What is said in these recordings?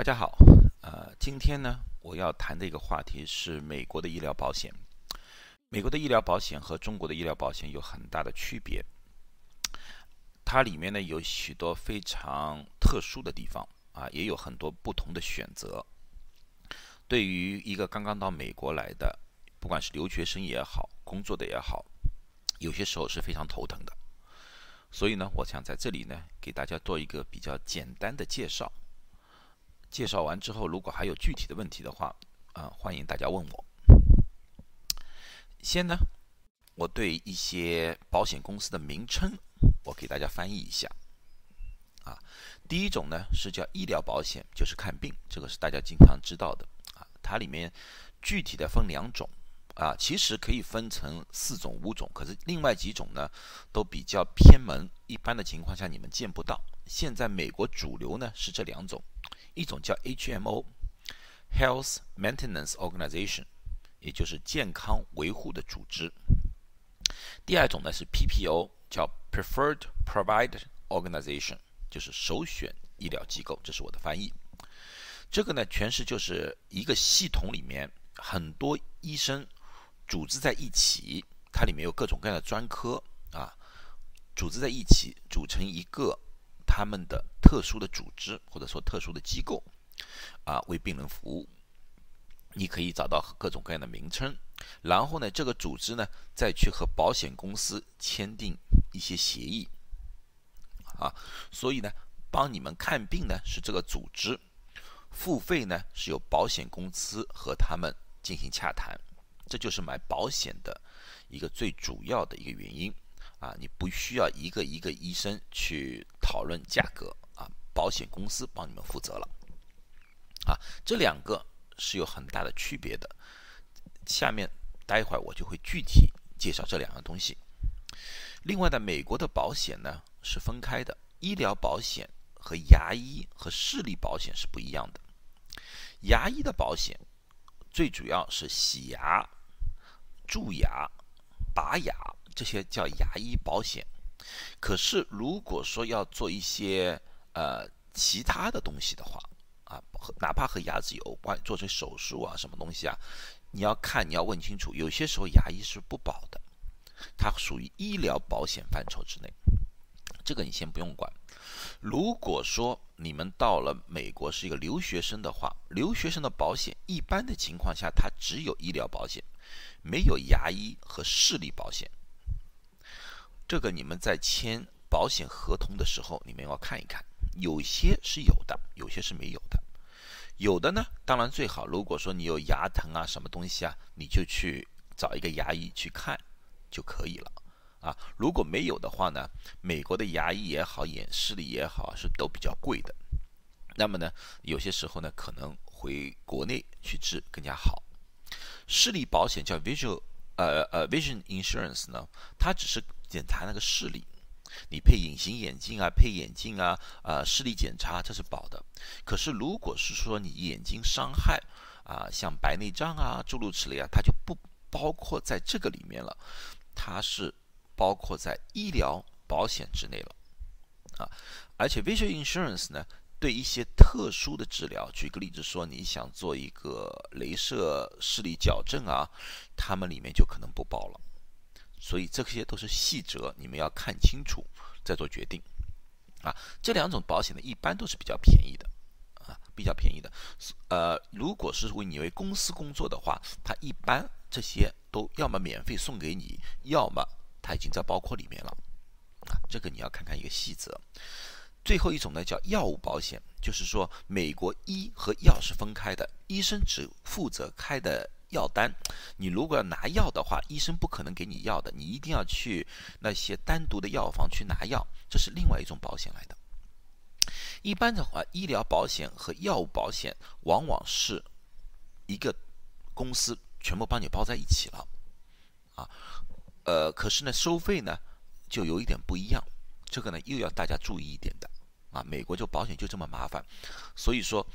大家好，呃，今天呢，我要谈的一个话题是美国的医疗保险。美国的医疗保险和中国的医疗保险有很大的区别，它里面呢有许多非常特殊的地方啊，也有很多不同的选择。对于一个刚刚到美国来的，不管是留学生也好，工作的也好，有些时候是非常头疼的。所以呢，我想在这里呢，给大家做一个比较简单的介绍。介绍完之后，如果还有具体的问题的话，啊，欢迎大家问我。先呢，我对一些保险公司的名称，我给大家翻译一下。啊，第一种呢是叫医疗保险，就是看病，这个是大家经常知道的。啊，它里面具体的分两种，啊，其实可以分成四种、五种，可是另外几种呢都比较偏门，一般的情况下你们见不到。现在美国主流呢是这两种。一种叫 HMO，Health Maintenance Organization，也就是健康维护的组织。第二种呢是 PPO，叫 Preferred Provider Organization，就是首选医疗机构。这是我的翻译。这个呢，全是就是一个系统里面很多医生组织在一起，它里面有各种各样的专科啊，组织在一起组成一个。他们的特殊的组织或者说特殊的机构啊，为病人服务，你可以找到各种各样的名称。然后呢，这个组织呢，再去和保险公司签订一些协议啊。所以呢，帮你们看病呢是这个组织，付费呢是由保险公司和他们进行洽谈。这就是买保险的一个最主要的一个原因。啊，你不需要一个一个医生去讨论价格啊，保险公司帮你们负责了。啊，这两个是有很大的区别的。下面待会儿我就会具体介绍这两个东西。另外呢，美国的保险呢是分开的，医疗保险和牙医和视力保险是不一样的。牙医的保险最主要是洗牙、蛀牙、拔牙。这些叫牙医保险，可是如果说要做一些呃其他的东西的话，啊，哪怕和牙齿有关，做成手术啊什么东西啊，你要看你要问清楚，有些时候牙医是不保的，它属于医疗保险范畴之内，这个你先不用管。如果说你们到了美国是一个留学生的话，留学生的保险一般的情况下，它只有医疗保险，没有牙医和视力保险。这个你们在签保险合同的时候，你们要看一看，有些是有的，有些是没有的。有的呢，当然最好。如果说你有牙疼啊，什么东西啊，你就去找一个牙医去看就可以了啊。如果没有的话呢，美国的牙医也好，眼视力也好，是都比较贵的。那么呢，有些时候呢，可能回国内去治更加好。视力保险叫 Visual，呃呃，Vision Insurance 呢，它只是。检查那个视力，你配隐形眼镜啊，配眼镜啊，呃，视力检查这是保的。可是如果是说你眼睛伤害啊，像白内障啊、诸如此类啊，它就不包括在这个里面了，它是包括在医疗保险之内了啊。而且 visual insurance 呢，对一些特殊的治疗，举个例子说，你想做一个镭射视力矫正啊，他们里面就可能不保了。所以这些都是细则，你们要看清楚再做决定，啊，这两种保险呢，一般都是比较便宜的，啊，比较便宜的。呃，如果是为你为公司工作的话，它一般这些都要么免费送给你，要么它已经在包括里面了，啊，这个你要看看一个细则。最后一种呢叫药物保险，就是说美国医和药是分开的，医生只负责开的。药单，你如果要拿药的话，医生不可能给你药的，你一定要去那些单独的药房去拿药，这是另外一种保险来的。一般的话，医疗保险和药物保险往往是一个公司全部帮你包在一起了，啊，呃，可是呢，收费呢就有一点不一样，这个呢又要大家注意一点的，啊，美国就保险就这么麻烦，所以说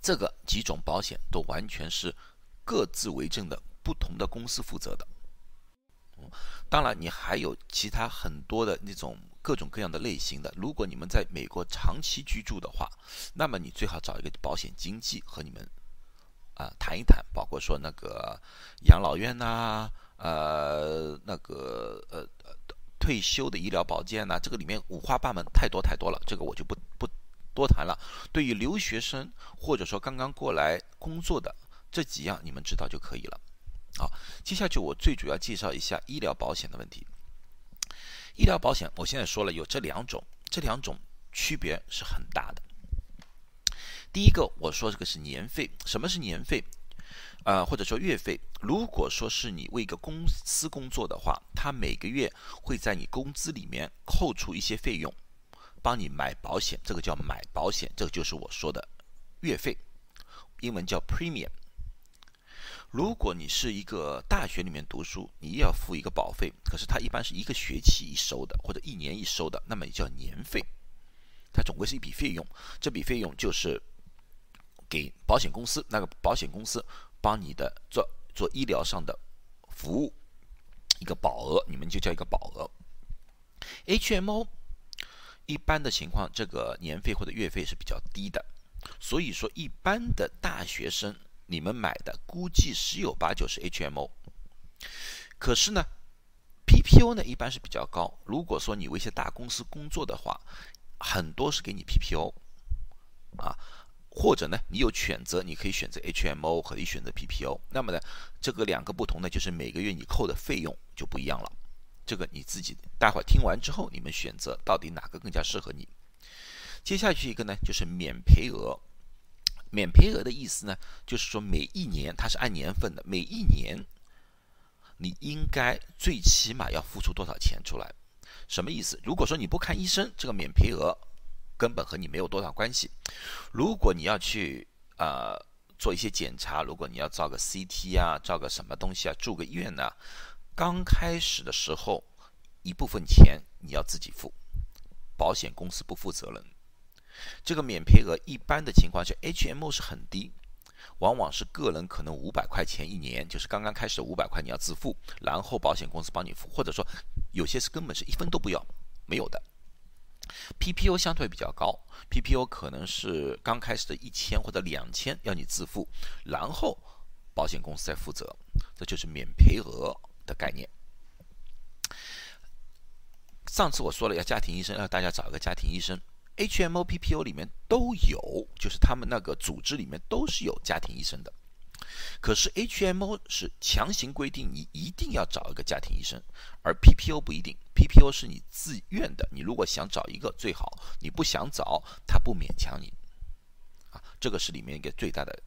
这个几种保险都完全是。各自为政的不同的公司负责的，当然你还有其他很多的那种各种各样的类型的。如果你们在美国长期居住的话，那么你最好找一个保险经纪和你们啊谈一谈，包括说那个养老院呐，呃，那个呃退休的医疗保健呐，这个里面五花八门，太多太多了，这个我就不不多谈了。对于留学生或者说刚刚过来工作的这几样，你们知道就可以了。好，接下去我最主要介绍一下医疗保险的问题。医疗保险我现在说了有这两种，这两种区别是很大的。第一个我说这个是年费，什么是年费？呃，或者说月费。如果说是你为一个公司工作的话，他每个月会在你工资里面扣除一些费用，帮你买保险，这个叫买保险，这个就是我说的月费，英文叫 premium。如果你是一个大学里面读书，你也要付一个保费，可是它一般是一个学期一收的，或者一年一收的，那么也叫年费。它总归是一笔费用，这笔费用就是给保险公司，那个保险公司帮你的做做医疗上的服务，一个保额，你们就叫一个保额。HMO 一般的情况，这个年费或者月费是比较低的，所以说一般的大学生。你们买的估计十有八九是 HMO，可是呢，PPO 呢一般是比较高。如果说你为一些大公司工作的话，很多是给你 PPO，啊，或者呢你有选择，你可以选择 HMO，可以选择 PPO。那么呢，这个两个不同呢，就是每个月你扣的费用就不一样了。这个你自己待会儿听完之后，你们选择到底哪个更加适合你。接下去一个呢，就是免赔额。免赔额的意思呢，就是说每一年它是按年份的，每一年你应该最起码要付出多少钱出来？什么意思？如果说你不看医生，这个免赔额根本和你没有多少关系。如果你要去呃做一些检查，如果你要照个 CT 啊，照个什么东西啊，住个院呢，刚开始的时候一部分钱你要自己付，保险公司不负责任。这个免赔额一般的情况下，HMO 是很低，往往是个人可能五百块钱一年，就是刚刚开始五百块你要自付，然后保险公司帮你付，或者说有些是根本是一分都不要，没有的。PPO 相对比较高，PPO 可能是刚开始的一千或者两千要你自付，然后保险公司再负责，这就是免赔额的概念。上次我说了要家庭医生，让大家找一个家庭医生。HMO、PPO 里面都有，就是他们那个组织里面都是有家庭医生的。可是 HMO 是强行规定你一定要找一个家庭医生，而 PPO 不一定，PPO 是你自愿的。你如果想找一个最好，你不想找，他不勉强你。啊，这个是里面一个最大的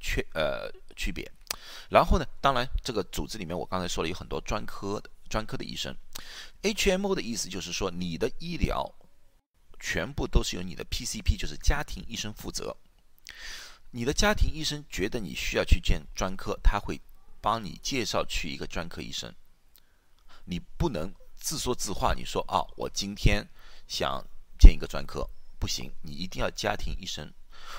缺呃区别。然后呢，当然这个组织里面我刚才说了有很多专科的专科的医生。HMO 的意思就是说你的医疗。全部都是由你的 PCP，就是家庭医生负责。你的家庭医生觉得你需要去见专科，他会帮你介绍去一个专科医生。你不能自说自话，你说啊，我今天想见一个专科，不行，你一定要家庭医生。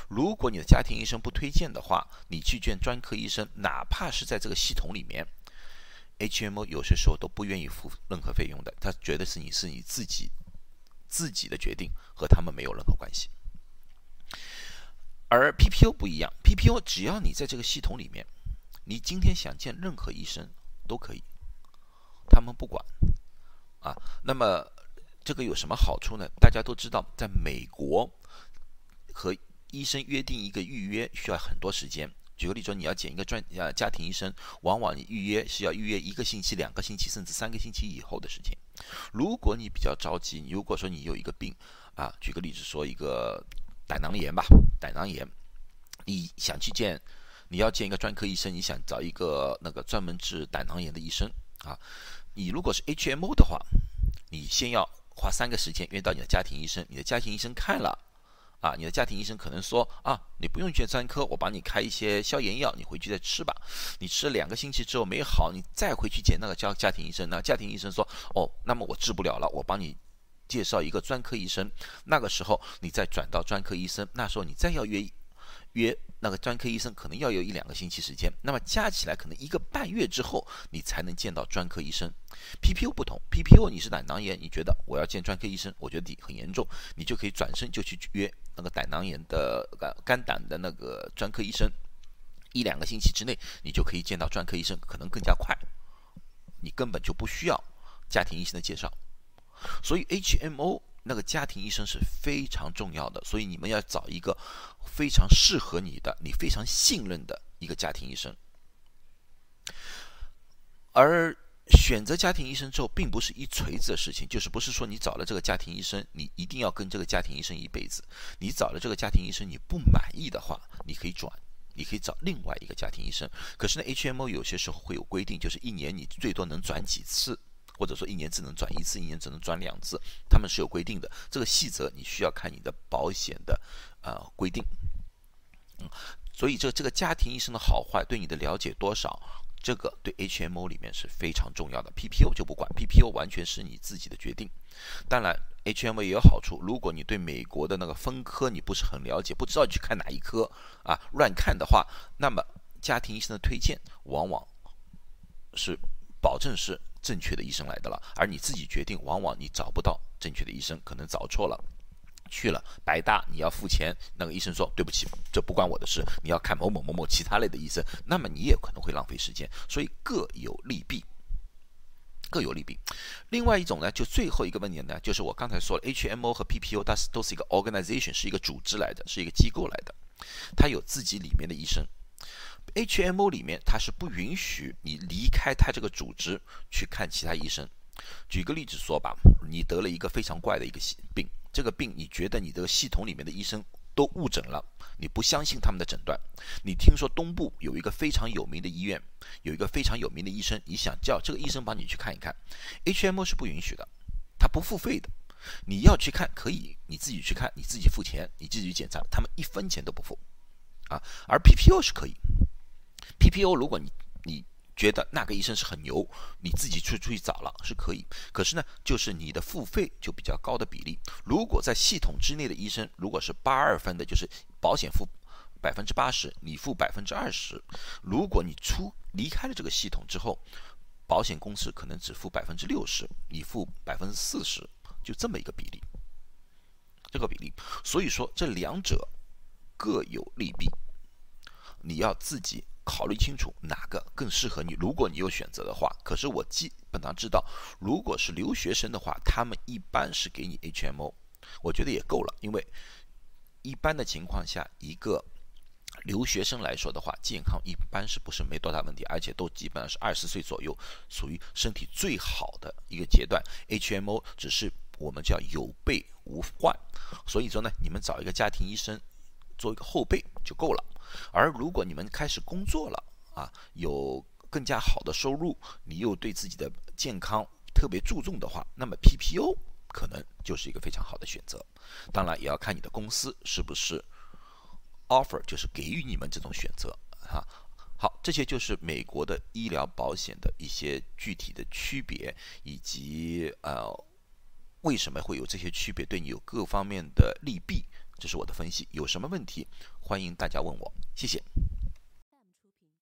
如果你的家庭医生不推荐的话，你去见专科医生，哪怕是在这个系统里面，HMO 有些时候都不愿意付任何费用的，他觉得是你是你自己。自己的决定和他们没有任何关系，而 PPO 不一样，PPO 只要你在这个系统里面，你今天想见任何医生都可以，他们不管啊。那么这个有什么好处呢？大家都知道，在美国和医生约定一个预约需要很多时间。举个例子说，你要见一个专呃家庭医生，往往你预约是要预约一个星期、两个星期，甚至三个星期以后的事情。如果你比较着急，如果说你有一个病啊，举个例子说一个胆囊炎吧，胆囊炎，你想去见，你要见一个专科医生，你想找一个那个专门治胆囊炎的医生啊，你如果是 HMO 的话，你先要花三个时间约到你的家庭医生，你的家庭医生看了。啊，你的家庭医生可能说啊，你不用去专科，我帮你开一些消炎药，你回去再吃吧。你吃了两个星期之后没好，你再回去见那个家家庭医生，那家庭医生说哦，那么我治不了了，我帮你介绍一个专科医生。那个时候你再转到专科医生，那时候你再要约约那个专科医生，可能要有一两个星期时间，那么加起来可能一个半月之后，你才能见到专科医生。PPO 不同，PPO 你是胆囊炎，你觉得我要见专科医生，我觉得你很严重，你就可以转身就去约那个胆囊炎的肝肝胆的那个专科医生，一两个星期之内你就可以见到专科医生，可能更加快，你根本就不需要家庭医生的介绍。所以 HMO 那个家庭医生是非常重要的，所以你们要找一个非常适合你的、你非常信任的一个家庭医生。而选择家庭医生之后，并不是一锤子的事情，就是不是说你找了这个家庭医生，你一定要跟这个家庭医生一辈子。你找了这个家庭医生，你不满意的话，你可以转，你可以找另外一个家庭医生。可是呢，HMO 有些时候会有规定，就是一年你最多能转几次。或者说一年只能转一次，一年只能转两次，他们是有规定的。这个细则你需要看你的保险的呃规定。嗯，所以这这个家庭医生的好坏对你的了解多少，这个对 HMO 里面是非常重要的。PPO 就不管，PPO 完全是你自己的决定。当然，HMO 也有好处，如果你对美国的那个分科你不是很了解，不知道你去看哪一科啊，乱看的话，那么家庭医生的推荐往往是保证是。正确的医生来的了，而你自己决定，往往你找不到正确的医生，可能找错了，去了白搭你要付钱，那个医生说对不起，这不关我的事，你要看某某某某其他类的医生，那么你也可能会浪费时间，所以各有利弊，各有利弊。另外一种呢，就最后一个问题呢，就是我刚才说了，HMO 和 PPO 它是都是一个 organization，是一个组织来的，是一个机构来的，它有自己里面的医生。HMO 里面，它是不允许你离开它这个组织去看其他医生。举个例子说吧，你得了一个非常怪的一个病，这个病你觉得你这个系统里面的医生都误诊了，你不相信他们的诊断。你听说东部有一个非常有名的医院，有一个非常有名的医生，你想叫这个医生帮你去看一看，HMO 是不允许的，他不付费的。你要去看可以，你自己去看，你自己付钱，你自己去检查，他们一分钱都不付啊。而 PPO 是可以。PPO，如果你你觉得那个医生是很牛，你自己去出去找了是可以。可是呢，就是你的付费就比较高的比例。如果在系统之内的医生，如果是八二分的，就是保险付百分之八十，你付百分之二十。如果你出离开了这个系统之后，保险公司可能只付百分之六十，你付百分之四十，就这么一个比例。这个比例，所以说这两者各有利弊，你要自己。考虑清楚哪个更适合你。如果你有选择的话，可是我基本上知道，如果是留学生的话，他们一般是给你 HMO，我觉得也够了。因为一般的情况下，一个留学生来说的话，健康一般是不是没多大问题，而且都基本上是二十岁左右，属于身体最好的一个阶段。HMO 只是我们叫有备无患，所以说呢，你们找一个家庭医生做一个后备就够了。而如果你们开始工作了啊，有更加好的收入，你又对自己的健康特别注重的话，那么 PPO 可能就是一个非常好的选择。当然，也要看你的公司是不是 offer，就是给予你们这种选择哈。好，这些就是美国的医疗保险的一些具体的区别，以及呃为什么会有这些区别，对你有各方面的利弊，这是我的分析有什么问题欢迎大家问我谢谢。